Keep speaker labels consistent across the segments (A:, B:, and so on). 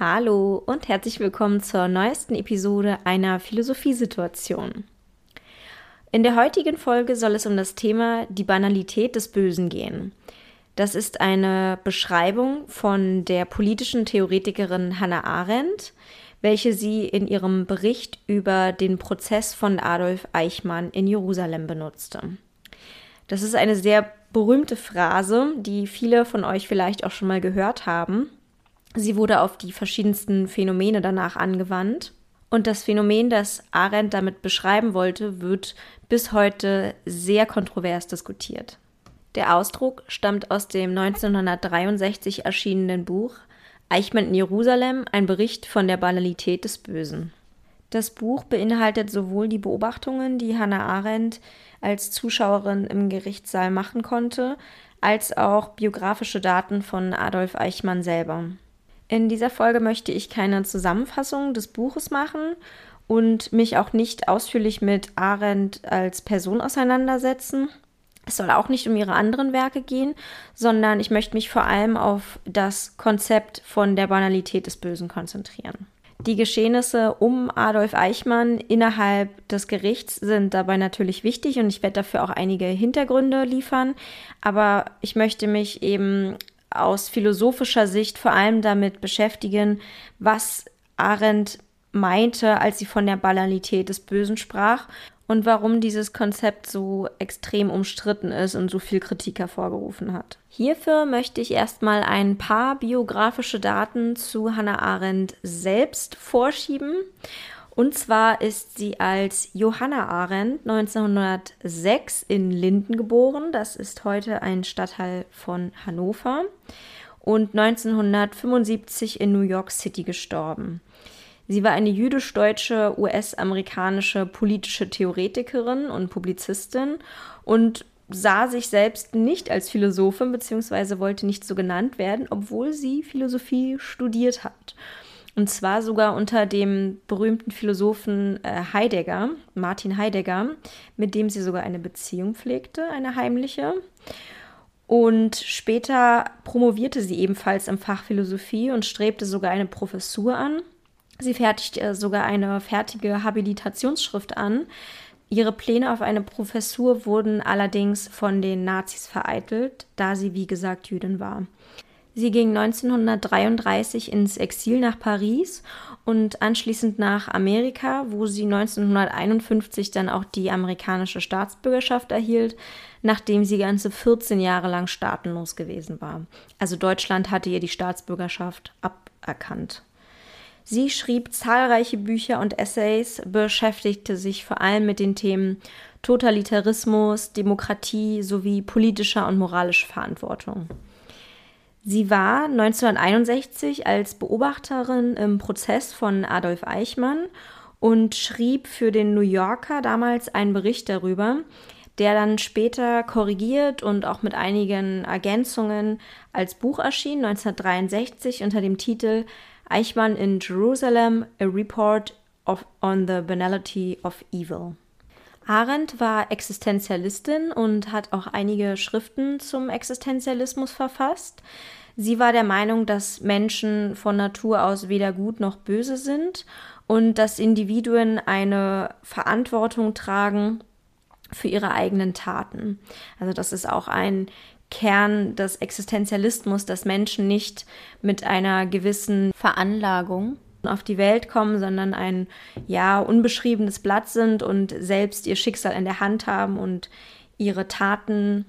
A: Hallo und herzlich willkommen zur neuesten Episode einer Philosophiesituation. In der heutigen Folge soll es um das Thema die Banalität des Bösen gehen. Das ist eine Beschreibung von der politischen Theoretikerin Hannah Arendt, welche sie in ihrem Bericht über den Prozess von Adolf Eichmann in Jerusalem benutzte. Das ist eine sehr berühmte Phrase, die viele von euch vielleicht auch schon mal gehört haben Sie wurde auf die verschiedensten Phänomene danach angewandt. Und das Phänomen, das Arendt damit beschreiben wollte, wird bis heute sehr kontrovers diskutiert. Der Ausdruck stammt aus dem 1963 erschienenen Buch Eichmann in Jerusalem, ein Bericht von der Banalität des Bösen. Das Buch beinhaltet sowohl die Beobachtungen, die Hannah Arendt als Zuschauerin im Gerichtssaal machen konnte, als auch biografische Daten von Adolf Eichmann selber. In dieser Folge möchte ich keine Zusammenfassung des Buches machen und mich auch nicht ausführlich mit Arendt als Person auseinandersetzen. Es soll auch nicht um ihre anderen Werke gehen, sondern ich möchte mich vor allem auf das Konzept von der Banalität des Bösen konzentrieren. Die Geschehnisse um Adolf Eichmann innerhalb des Gerichts sind dabei natürlich wichtig und ich werde dafür auch einige Hintergründe liefern, aber ich möchte mich eben aus philosophischer Sicht vor allem damit beschäftigen, was Arendt meinte, als sie von der Banalität des Bösen sprach und warum dieses Konzept so extrem umstritten ist und so viel Kritik hervorgerufen hat. Hierfür möchte ich erstmal ein paar biografische Daten zu Hannah Arendt selbst vorschieben und zwar ist sie als Johanna Arendt 1906 in Linden geboren. Das ist heute ein Stadtteil von Hannover. Und 1975 in New York City gestorben. Sie war eine jüdisch-deutsche, US-amerikanische politische Theoretikerin und Publizistin und sah sich selbst nicht als Philosophin bzw. wollte nicht so genannt werden, obwohl sie Philosophie studiert hat. Und zwar sogar unter dem berühmten Philosophen äh, Heidegger, Martin Heidegger, mit dem sie sogar eine Beziehung pflegte, eine heimliche. Und später promovierte sie ebenfalls im Fach Philosophie und strebte sogar eine Professur an. Sie fertigte sogar eine fertige Habilitationsschrift an. Ihre Pläne auf eine Professur wurden allerdings von den Nazis vereitelt, da sie, wie gesagt, Jüdin war. Sie ging 1933 ins Exil nach Paris und anschließend nach Amerika, wo sie 1951 dann auch die amerikanische Staatsbürgerschaft erhielt, nachdem sie ganze 14 Jahre lang staatenlos gewesen war. Also Deutschland hatte ihr die Staatsbürgerschaft aberkannt. Sie schrieb zahlreiche Bücher und Essays, beschäftigte sich vor allem mit den Themen Totalitarismus, Demokratie sowie politischer und moralischer Verantwortung. Sie war 1961 als Beobachterin im Prozess von Adolf Eichmann und schrieb für den New Yorker damals einen Bericht darüber, der dann später korrigiert und auch mit einigen Ergänzungen als Buch erschien, 1963 unter dem Titel Eichmann in Jerusalem, a Report of, on the Banality of Evil. Arendt war Existenzialistin und hat auch einige Schriften zum Existenzialismus verfasst. Sie war der Meinung, dass Menschen von Natur aus weder gut noch böse sind und dass Individuen eine Verantwortung tragen für ihre eigenen Taten. Also das ist auch ein Kern des Existenzialismus, dass Menschen nicht mit einer gewissen Veranlagung auf die Welt kommen, sondern ein ja unbeschriebenes Blatt sind und selbst ihr Schicksal in der Hand haben und ihre Taten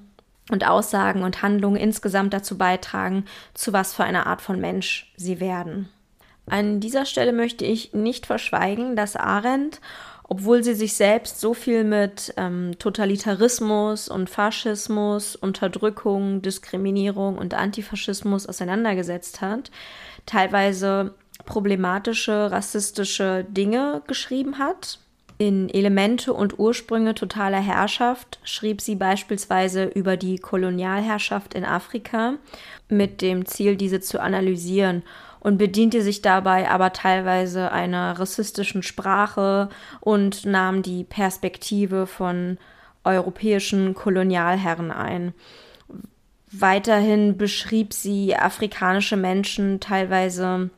A: und Aussagen und Handlungen insgesamt dazu beitragen, zu was für einer Art von Mensch sie werden. An dieser Stelle möchte ich nicht verschweigen, dass Arendt, obwohl sie sich selbst so viel mit ähm, Totalitarismus und Faschismus, Unterdrückung, Diskriminierung und Antifaschismus auseinandergesetzt hat, teilweise problematische, rassistische Dinge geschrieben hat. In Elemente und Ursprünge totaler Herrschaft schrieb sie beispielsweise über die Kolonialherrschaft in Afrika mit dem Ziel, diese zu analysieren und bediente sich dabei aber teilweise einer rassistischen Sprache und nahm die Perspektive von europäischen Kolonialherren ein. Weiterhin beschrieb sie afrikanische Menschen teilweise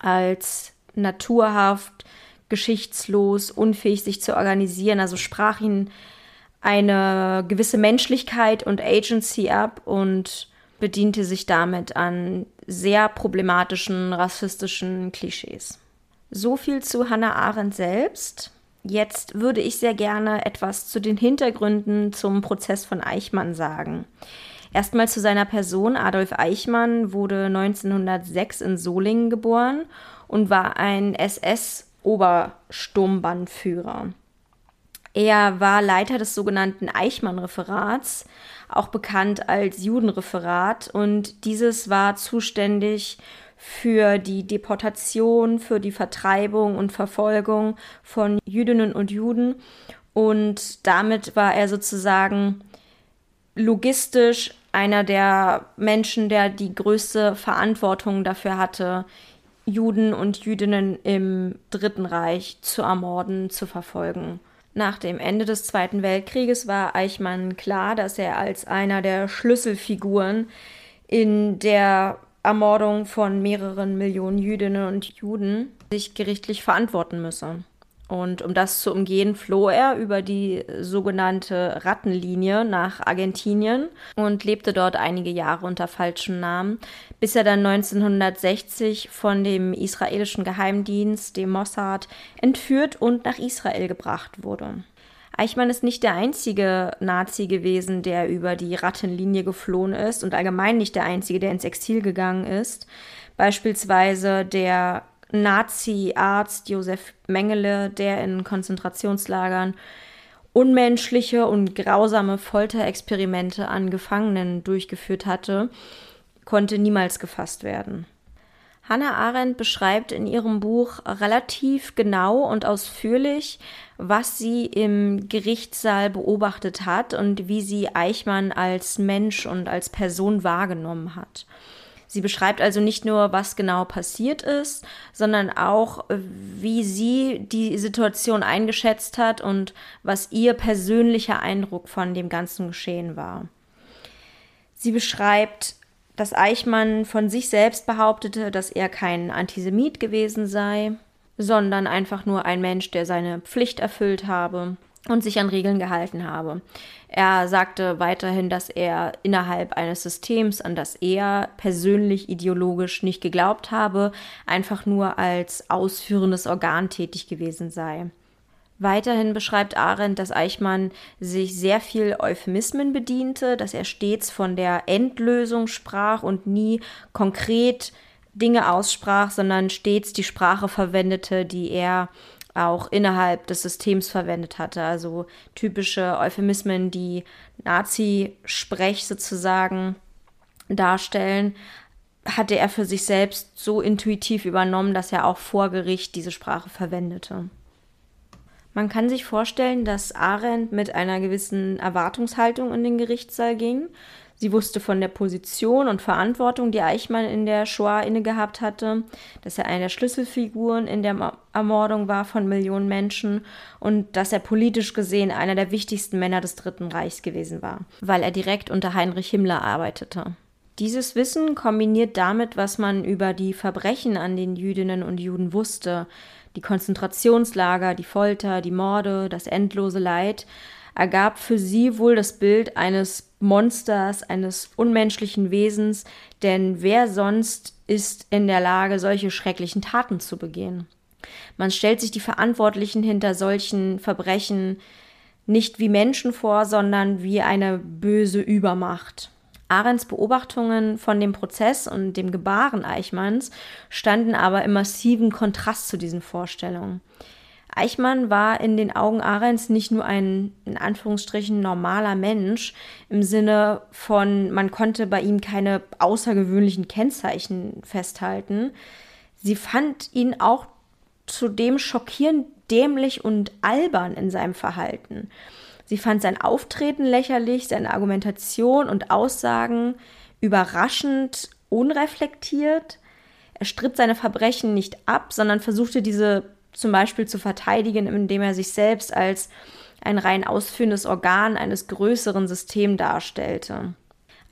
A: als naturhaft, geschichtslos, unfähig sich zu organisieren. Also sprach ihn eine gewisse Menschlichkeit und Agency ab und bediente sich damit an sehr problematischen rassistischen Klischees. So viel zu Hannah Arendt selbst. Jetzt würde ich sehr gerne etwas zu den Hintergründen zum Prozess von Eichmann sagen. Erstmal zu seiner Person. Adolf Eichmann wurde 1906 in Solingen geboren und war ein SS-Obersturmbannführer. Er war Leiter des sogenannten Eichmann-Referats, auch bekannt als Judenreferat, und dieses war zuständig für die Deportation, für die Vertreibung und Verfolgung von Jüdinnen und Juden. Und damit war er sozusagen logistisch einer der Menschen, der die größte Verantwortung dafür hatte, Juden und Jüdinnen im Dritten Reich zu ermorden, zu verfolgen. Nach dem Ende des Zweiten Weltkrieges war Eichmann klar, dass er als einer der Schlüsselfiguren in der Ermordung von mehreren Millionen Jüdinnen und Juden sich gerichtlich verantworten müsse. Und um das zu umgehen, floh er über die sogenannte Rattenlinie nach Argentinien und lebte dort einige Jahre unter falschem Namen, bis er dann 1960 von dem israelischen Geheimdienst, dem Mossad, entführt und nach Israel gebracht wurde. Eichmann ist nicht der einzige Nazi gewesen, der über die Rattenlinie geflohen ist und allgemein nicht der einzige, der ins Exil gegangen ist. Beispielsweise der Nazi-Arzt Josef Mengele, der in Konzentrationslagern unmenschliche und grausame Folterexperimente an Gefangenen durchgeführt hatte, konnte niemals gefasst werden. Hannah Arendt beschreibt in ihrem Buch relativ genau und ausführlich, was sie im Gerichtssaal beobachtet hat und wie sie Eichmann als Mensch und als Person wahrgenommen hat. Sie beschreibt also nicht nur, was genau passiert ist, sondern auch, wie sie die Situation eingeschätzt hat und was ihr persönlicher Eindruck von dem ganzen Geschehen war. Sie beschreibt, dass Eichmann von sich selbst behauptete, dass er kein Antisemit gewesen sei, sondern einfach nur ein Mensch, der seine Pflicht erfüllt habe und sich an Regeln gehalten habe. Er sagte weiterhin, dass er innerhalb eines Systems, an das er persönlich ideologisch nicht geglaubt habe, einfach nur als ausführendes Organ tätig gewesen sei. Weiterhin beschreibt Arendt, dass Eichmann sich sehr viel Euphemismen bediente, dass er stets von der Endlösung sprach und nie konkret Dinge aussprach, sondern stets die Sprache verwendete, die er auch innerhalb des Systems verwendet hatte. Also typische Euphemismen, die Nazi-Sprech sozusagen darstellen, hatte er für sich selbst so intuitiv übernommen, dass er auch vor Gericht diese Sprache verwendete. Man kann sich vorstellen, dass Arendt mit einer gewissen Erwartungshaltung in den Gerichtssaal ging. Sie wusste von der Position und Verantwortung, die Eichmann in der Shoah innegehabt hatte, dass er eine der Schlüsselfiguren in der Ermordung war von Millionen Menschen und dass er politisch gesehen einer der wichtigsten Männer des Dritten Reichs gewesen war, weil er direkt unter Heinrich Himmler arbeitete. Dieses Wissen kombiniert damit, was man über die Verbrechen an den Jüdinnen und Juden wusste, die Konzentrationslager, die Folter, die Morde, das endlose Leid, ergab für sie wohl das Bild eines Monsters, eines unmenschlichen Wesens, denn wer sonst ist in der Lage, solche schrecklichen Taten zu begehen? Man stellt sich die Verantwortlichen hinter solchen Verbrechen nicht wie Menschen vor, sondern wie eine böse Übermacht. Arends Beobachtungen von dem Prozess und dem Gebaren Eichmanns standen aber im massiven Kontrast zu diesen Vorstellungen. Eichmann war in den Augen Arends nicht nur ein in Anführungsstrichen normaler Mensch im Sinne von, man konnte bei ihm keine außergewöhnlichen Kennzeichen festhalten. Sie fand ihn auch zudem schockierend dämlich und albern in seinem Verhalten. Sie fand sein Auftreten lächerlich, seine Argumentation und Aussagen überraschend unreflektiert. Er stritt seine Verbrechen nicht ab, sondern versuchte diese zum Beispiel zu verteidigen, indem er sich selbst als ein rein ausführendes Organ eines größeren Systems darstellte.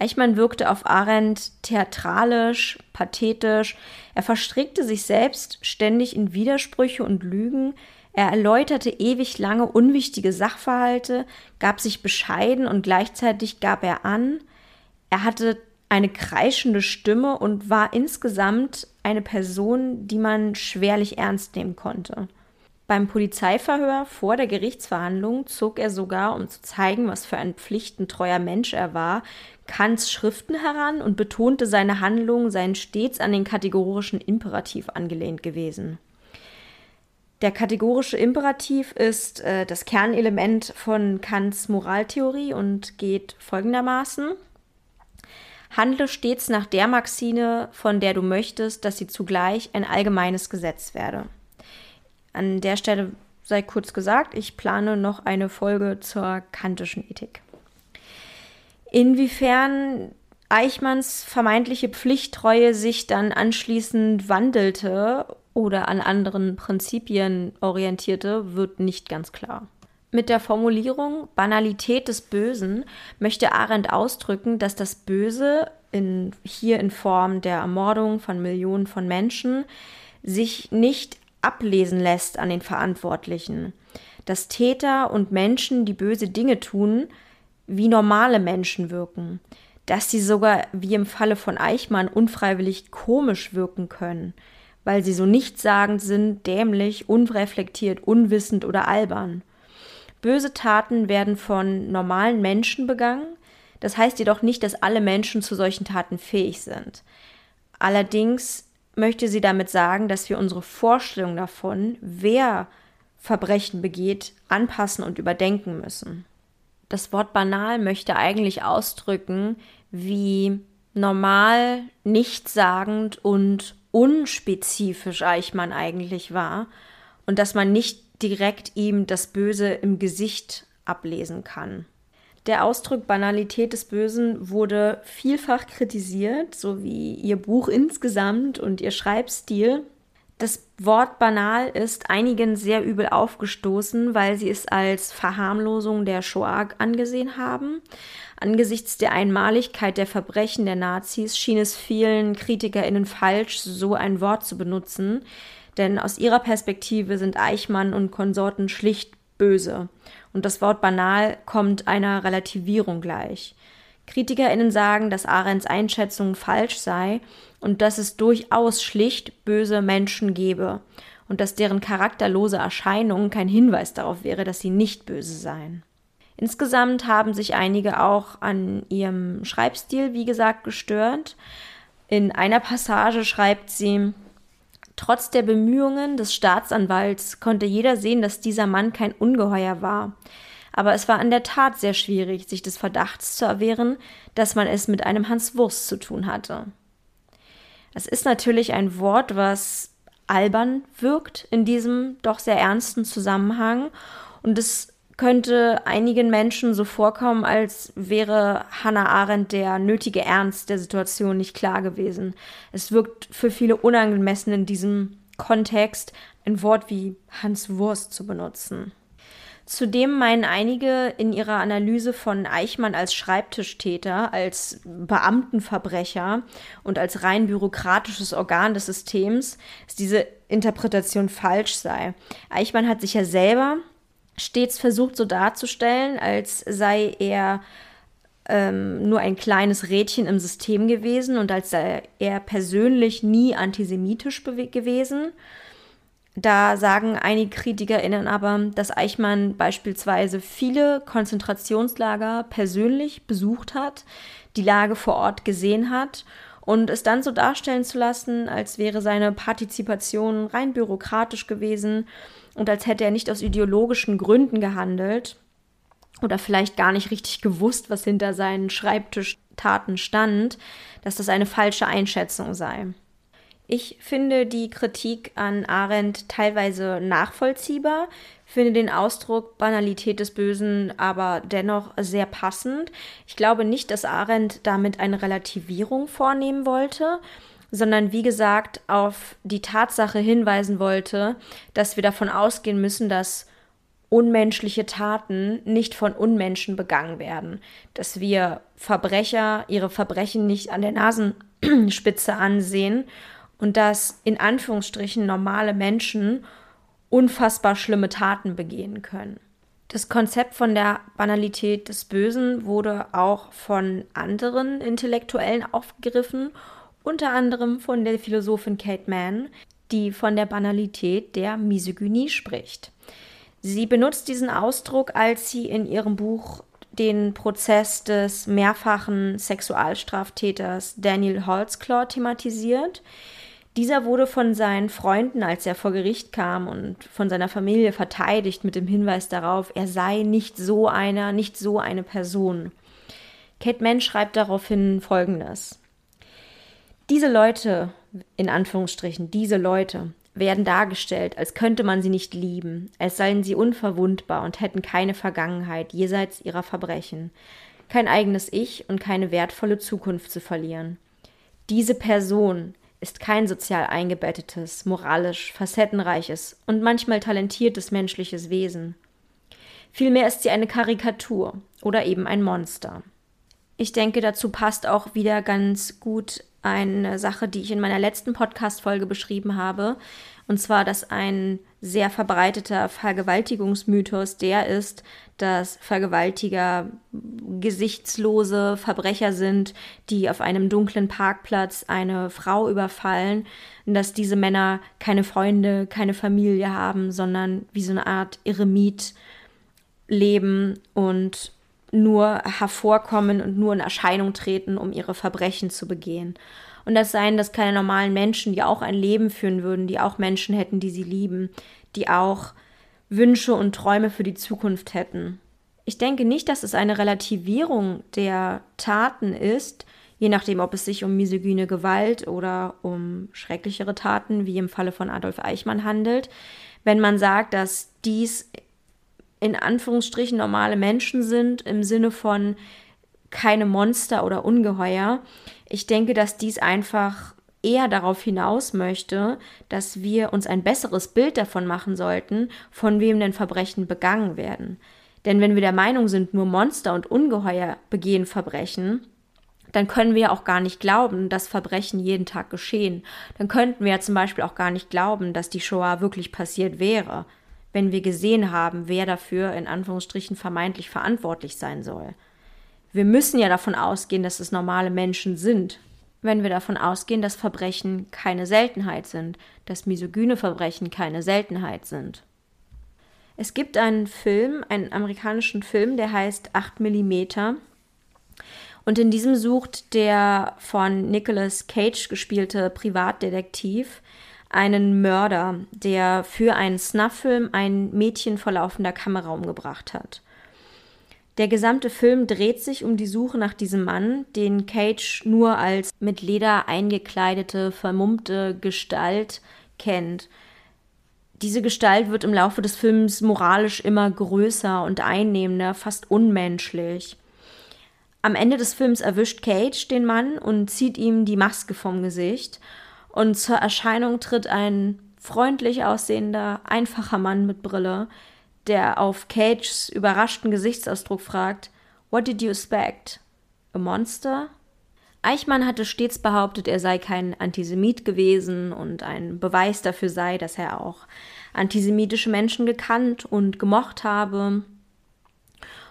A: Eichmann wirkte auf Arendt theatralisch, pathetisch. Er verstrickte sich selbst ständig in Widersprüche und Lügen. Er erläuterte ewig lange unwichtige Sachverhalte, gab sich bescheiden und gleichzeitig gab er an. Er hatte eine kreischende Stimme und war insgesamt eine Person, die man schwerlich ernst nehmen konnte. Beim Polizeiverhör vor der Gerichtsverhandlung zog er sogar, um zu zeigen, was für ein pflichtentreuer Mensch er war, Kants Schriften heran und betonte, seine Handlungen seien stets an den kategorischen Imperativ angelehnt gewesen. Der kategorische Imperativ ist äh, das Kernelement von Kants Moraltheorie und geht folgendermaßen. Handle stets nach der Maxine, von der du möchtest, dass sie zugleich ein allgemeines Gesetz werde. An der Stelle sei kurz gesagt, ich plane noch eine Folge zur kantischen Ethik. Inwiefern Eichmanns vermeintliche Pflichttreue sich dann anschließend wandelte oder an anderen Prinzipien orientierte, wird nicht ganz klar. Mit der Formulierung Banalität des Bösen möchte Arendt ausdrücken, dass das Böse in, hier in Form der Ermordung von Millionen von Menschen sich nicht ablesen lässt an den Verantwortlichen. Dass Täter und Menschen, die böse Dinge tun, wie normale Menschen wirken. Dass sie sogar, wie im Falle von Eichmann, unfreiwillig komisch wirken können, weil sie so nichtssagend sind, dämlich, unreflektiert, unwissend oder albern. Böse Taten werden von normalen Menschen begangen, das heißt jedoch nicht, dass alle Menschen zu solchen Taten fähig sind. Allerdings möchte sie damit sagen, dass wir unsere Vorstellung davon, wer Verbrechen begeht, anpassen und überdenken müssen. Das Wort banal möchte eigentlich ausdrücken, wie normal, nichtssagend und unspezifisch Eichmann eigentlich war und dass man nicht direkt ihm das Böse im Gesicht ablesen kann. Der Ausdruck Banalität des Bösen wurde vielfach kritisiert, so wie ihr Buch insgesamt und ihr Schreibstil. Das Wort banal ist einigen sehr übel aufgestoßen, weil sie es als Verharmlosung der Shoah angesehen haben. Angesichts der Einmaligkeit der Verbrechen der Nazis schien es vielen KritikerInnen falsch, so ein Wort zu benutzen, denn aus ihrer Perspektive sind Eichmann und Konsorten schlicht böse und das Wort banal kommt einer Relativierung gleich. KritikerInnen sagen, dass Arends Einschätzung falsch sei und dass es durchaus schlicht böse Menschen gebe und dass deren charakterlose Erscheinung kein Hinweis darauf wäre, dass sie nicht böse seien. Insgesamt haben sich einige auch an ihrem Schreibstil, wie gesagt, gestört. In einer Passage schreibt sie, Trotz der Bemühungen des Staatsanwalts konnte jeder sehen, dass dieser Mann kein Ungeheuer war. Aber es war in der Tat sehr schwierig, sich des Verdachts zu erwehren, dass man es mit einem Hans Wurst zu tun hatte. Es ist natürlich ein Wort, was albern wirkt in diesem doch sehr ernsten Zusammenhang und es könnte einigen Menschen so vorkommen, als wäre Hannah Arendt der nötige Ernst der Situation nicht klar gewesen. Es wirkt für viele unangemessen in diesem Kontext, ein Wort wie Hans Wurst zu benutzen. Zudem meinen einige in ihrer Analyse von Eichmann als Schreibtischtäter, als Beamtenverbrecher und als rein bürokratisches Organ des Systems, dass diese Interpretation falsch sei. Eichmann hat sich ja selber stets versucht so darzustellen, als sei er ähm, nur ein kleines Rädchen im System gewesen und als sei er persönlich nie antisemitisch gewesen. Da sagen einige KritikerInnen aber, dass Eichmann beispielsweise viele Konzentrationslager persönlich besucht hat, die Lage vor Ort gesehen hat und es dann so darstellen zu lassen, als wäre seine Partizipation rein bürokratisch gewesen und als hätte er nicht aus ideologischen Gründen gehandelt oder vielleicht gar nicht richtig gewusst, was hinter seinen Schreibtischtaten stand, dass das eine falsche Einschätzung sei. Ich finde die Kritik an Arendt teilweise nachvollziehbar, finde den Ausdruck Banalität des Bösen aber dennoch sehr passend. Ich glaube nicht, dass Arendt damit eine Relativierung vornehmen wollte, sondern wie gesagt auf die Tatsache hinweisen wollte, dass wir davon ausgehen müssen, dass unmenschliche Taten nicht von Unmenschen begangen werden, dass wir Verbrecher ihre Verbrechen nicht an der Nasenspitze ansehen und dass in Anführungsstrichen normale Menschen unfassbar schlimme Taten begehen können. Das Konzept von der Banalität des Bösen wurde auch von anderen Intellektuellen aufgegriffen, unter anderem von der Philosophin Kate Mann, die von der Banalität der Misogynie spricht. Sie benutzt diesen Ausdruck, als sie in ihrem Buch den Prozess des mehrfachen Sexualstraftäters Daniel Holzclaw thematisiert. Dieser wurde von seinen Freunden, als er vor Gericht kam und von seiner Familie verteidigt mit dem Hinweis darauf, er sei nicht so einer, nicht so eine Person. Kate Mann schreibt daraufhin Folgendes. Diese Leute, in Anführungsstrichen, diese Leute, werden dargestellt, als könnte man sie nicht lieben, als seien sie unverwundbar und hätten keine Vergangenheit jenseits ihrer Verbrechen, kein eigenes Ich und keine wertvolle Zukunft zu verlieren. Diese Person ist kein sozial eingebettetes, moralisch facettenreiches und manchmal talentiertes menschliches Wesen. Vielmehr ist sie eine Karikatur oder eben ein Monster. Ich denke, dazu passt auch wieder ganz gut eine Sache, die ich in meiner letzten Podcast-Folge beschrieben habe. Und zwar, dass ein sehr verbreiteter Vergewaltigungsmythos der ist, dass Vergewaltiger gesichtslose Verbrecher sind, die auf einem dunklen Parkplatz eine Frau überfallen, und dass diese Männer keine Freunde, keine Familie haben, sondern wie so eine Art Eremit leben und nur hervorkommen und nur in Erscheinung treten, um ihre Verbrechen zu begehen. Und das seien das keine normalen Menschen, die auch ein Leben führen würden, die auch Menschen hätten, die sie lieben, die auch Wünsche und Träume für die Zukunft hätten. Ich denke nicht, dass es eine Relativierung der Taten ist, je nachdem, ob es sich um misogyne Gewalt oder um schrecklichere Taten, wie im Falle von Adolf Eichmann handelt, wenn man sagt, dass dies in Anführungsstrichen normale Menschen sind, im Sinne von keine Monster oder Ungeheuer. Ich denke, dass dies einfach eher darauf hinaus möchte, dass wir uns ein besseres Bild davon machen sollten, von wem denn Verbrechen begangen werden. Denn wenn wir der Meinung sind, nur Monster und Ungeheuer begehen Verbrechen, dann können wir auch gar nicht glauben, dass Verbrechen jeden Tag geschehen. Dann könnten wir ja zum Beispiel auch gar nicht glauben, dass die Shoah wirklich passiert wäre wenn wir gesehen haben, wer dafür in Anführungsstrichen vermeintlich verantwortlich sein soll. Wir müssen ja davon ausgehen, dass es normale Menschen sind. Wenn wir davon ausgehen, dass Verbrechen keine Seltenheit sind, dass misogyne Verbrechen keine Seltenheit sind. Es gibt einen Film, einen amerikanischen Film, der heißt 8 mm. Und in diesem sucht der von Nicolas Cage gespielte Privatdetektiv einen Mörder, der für einen Snufffilm ein Mädchen vor laufender Kamera umgebracht hat. Der gesamte Film dreht sich um die Suche nach diesem Mann, den Cage nur als mit Leder eingekleidete, vermummte Gestalt kennt. Diese Gestalt wird im Laufe des Films moralisch immer größer und einnehmender, fast unmenschlich. Am Ende des Films erwischt Cage den Mann und zieht ihm die Maske vom Gesicht und zur Erscheinung tritt ein freundlich aussehender, einfacher Mann mit Brille, der auf Cages überraschten Gesichtsausdruck fragt, What did you expect? A monster? Eichmann hatte stets behauptet, er sei kein Antisemit gewesen und ein Beweis dafür sei, dass er auch antisemitische Menschen gekannt und gemocht habe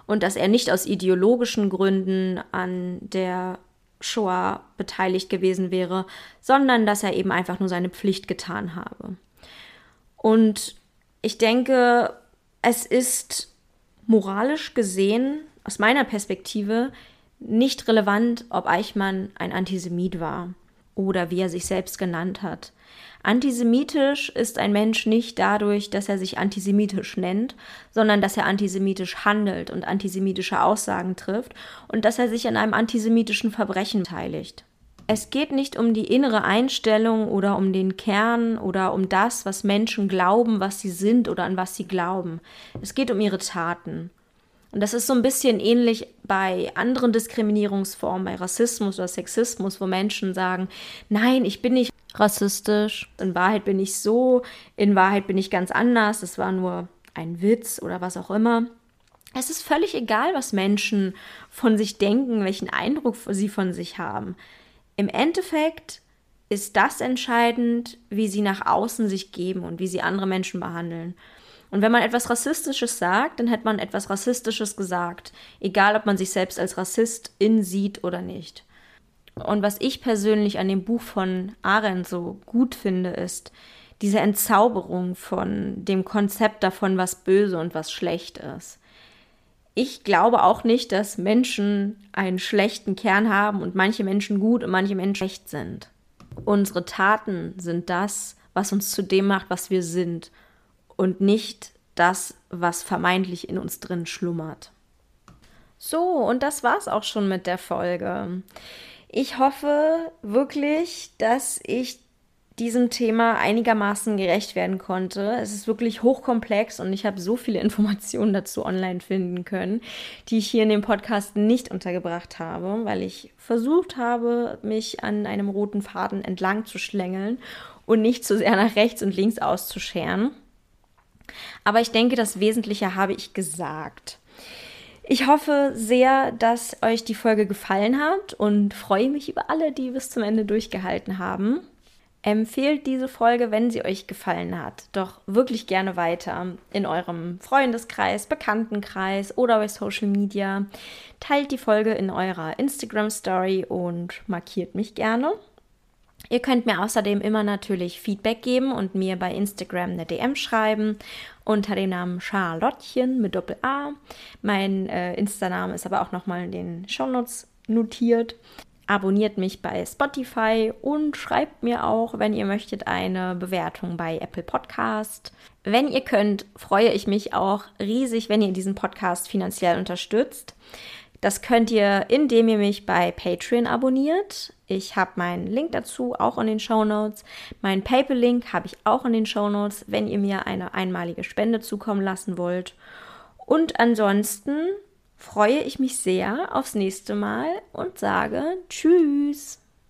A: und dass er nicht aus ideologischen Gründen an der Shoah beteiligt gewesen wäre, sondern dass er eben einfach nur seine Pflicht getan habe. Und ich denke, es ist moralisch gesehen, aus meiner Perspektive, nicht relevant, ob Eichmann ein Antisemit war oder wie er sich selbst genannt hat. Antisemitisch ist ein Mensch nicht dadurch, dass er sich antisemitisch nennt, sondern dass er antisemitisch handelt und antisemitische Aussagen trifft und dass er sich an einem antisemitischen Verbrechen beteiligt. Es geht nicht um die innere Einstellung oder um den Kern oder um das, was Menschen glauben, was sie sind oder an was sie glauben. Es geht um ihre Taten. Und das ist so ein bisschen ähnlich bei anderen Diskriminierungsformen, bei Rassismus oder Sexismus, wo Menschen sagen, nein, ich bin nicht rassistisch, in Wahrheit bin ich so, in Wahrheit bin ich ganz anders, das war nur ein Witz oder was auch immer. Es ist völlig egal, was Menschen von sich denken, welchen Eindruck sie von sich haben. Im Endeffekt ist das entscheidend, wie sie nach außen sich geben und wie sie andere Menschen behandeln. Und wenn man etwas Rassistisches sagt, dann hat man etwas Rassistisches gesagt, egal ob man sich selbst als Rassist in sieht oder nicht. Und was ich persönlich an dem Buch von Arendt so gut finde, ist diese Entzauberung von dem Konzept davon, was böse und was schlecht ist. Ich glaube auch nicht, dass Menschen einen schlechten Kern haben und manche Menschen gut und manche Menschen schlecht sind. Unsere Taten sind das, was uns zu dem macht, was wir sind und nicht das, was vermeintlich in uns drin schlummert. So, und das war's auch schon mit der Folge. Ich hoffe wirklich, dass ich diesem Thema einigermaßen gerecht werden konnte. Es ist wirklich hochkomplex und ich habe so viele Informationen dazu online finden können, die ich hier in dem Podcast nicht untergebracht habe, weil ich versucht habe, mich an einem roten Faden entlang zu schlängeln und nicht zu sehr nach rechts und links auszuscheren. Aber ich denke, das Wesentliche habe ich gesagt. Ich hoffe sehr, dass euch die Folge gefallen hat und freue mich über alle, die bis zum Ende durchgehalten haben. Empfehlt diese Folge, wenn sie euch gefallen hat, doch wirklich gerne weiter in eurem Freundeskreis, Bekanntenkreis oder bei Social Media. Teilt die Folge in eurer Instagram Story und markiert mich gerne. Ihr könnt mir außerdem immer natürlich Feedback geben und mir bei Instagram eine DM schreiben unter dem Namen Charlottchen mit Doppel A. Mein äh, Insta-Name ist aber auch nochmal in den Shownotes notiert. Abonniert mich bei Spotify und schreibt mir auch, wenn ihr möchtet, eine Bewertung bei Apple Podcast. Wenn ihr könnt, freue ich mich auch riesig, wenn ihr diesen Podcast finanziell unterstützt. Das könnt ihr, indem ihr mich bei Patreon abonniert. Ich habe meinen Link dazu auch in den Show Notes. Mein PayPal-Link habe ich auch in den Show Notes, wenn ihr mir eine einmalige Spende zukommen lassen wollt. Und ansonsten freue ich mich sehr aufs nächste Mal und sage Tschüss.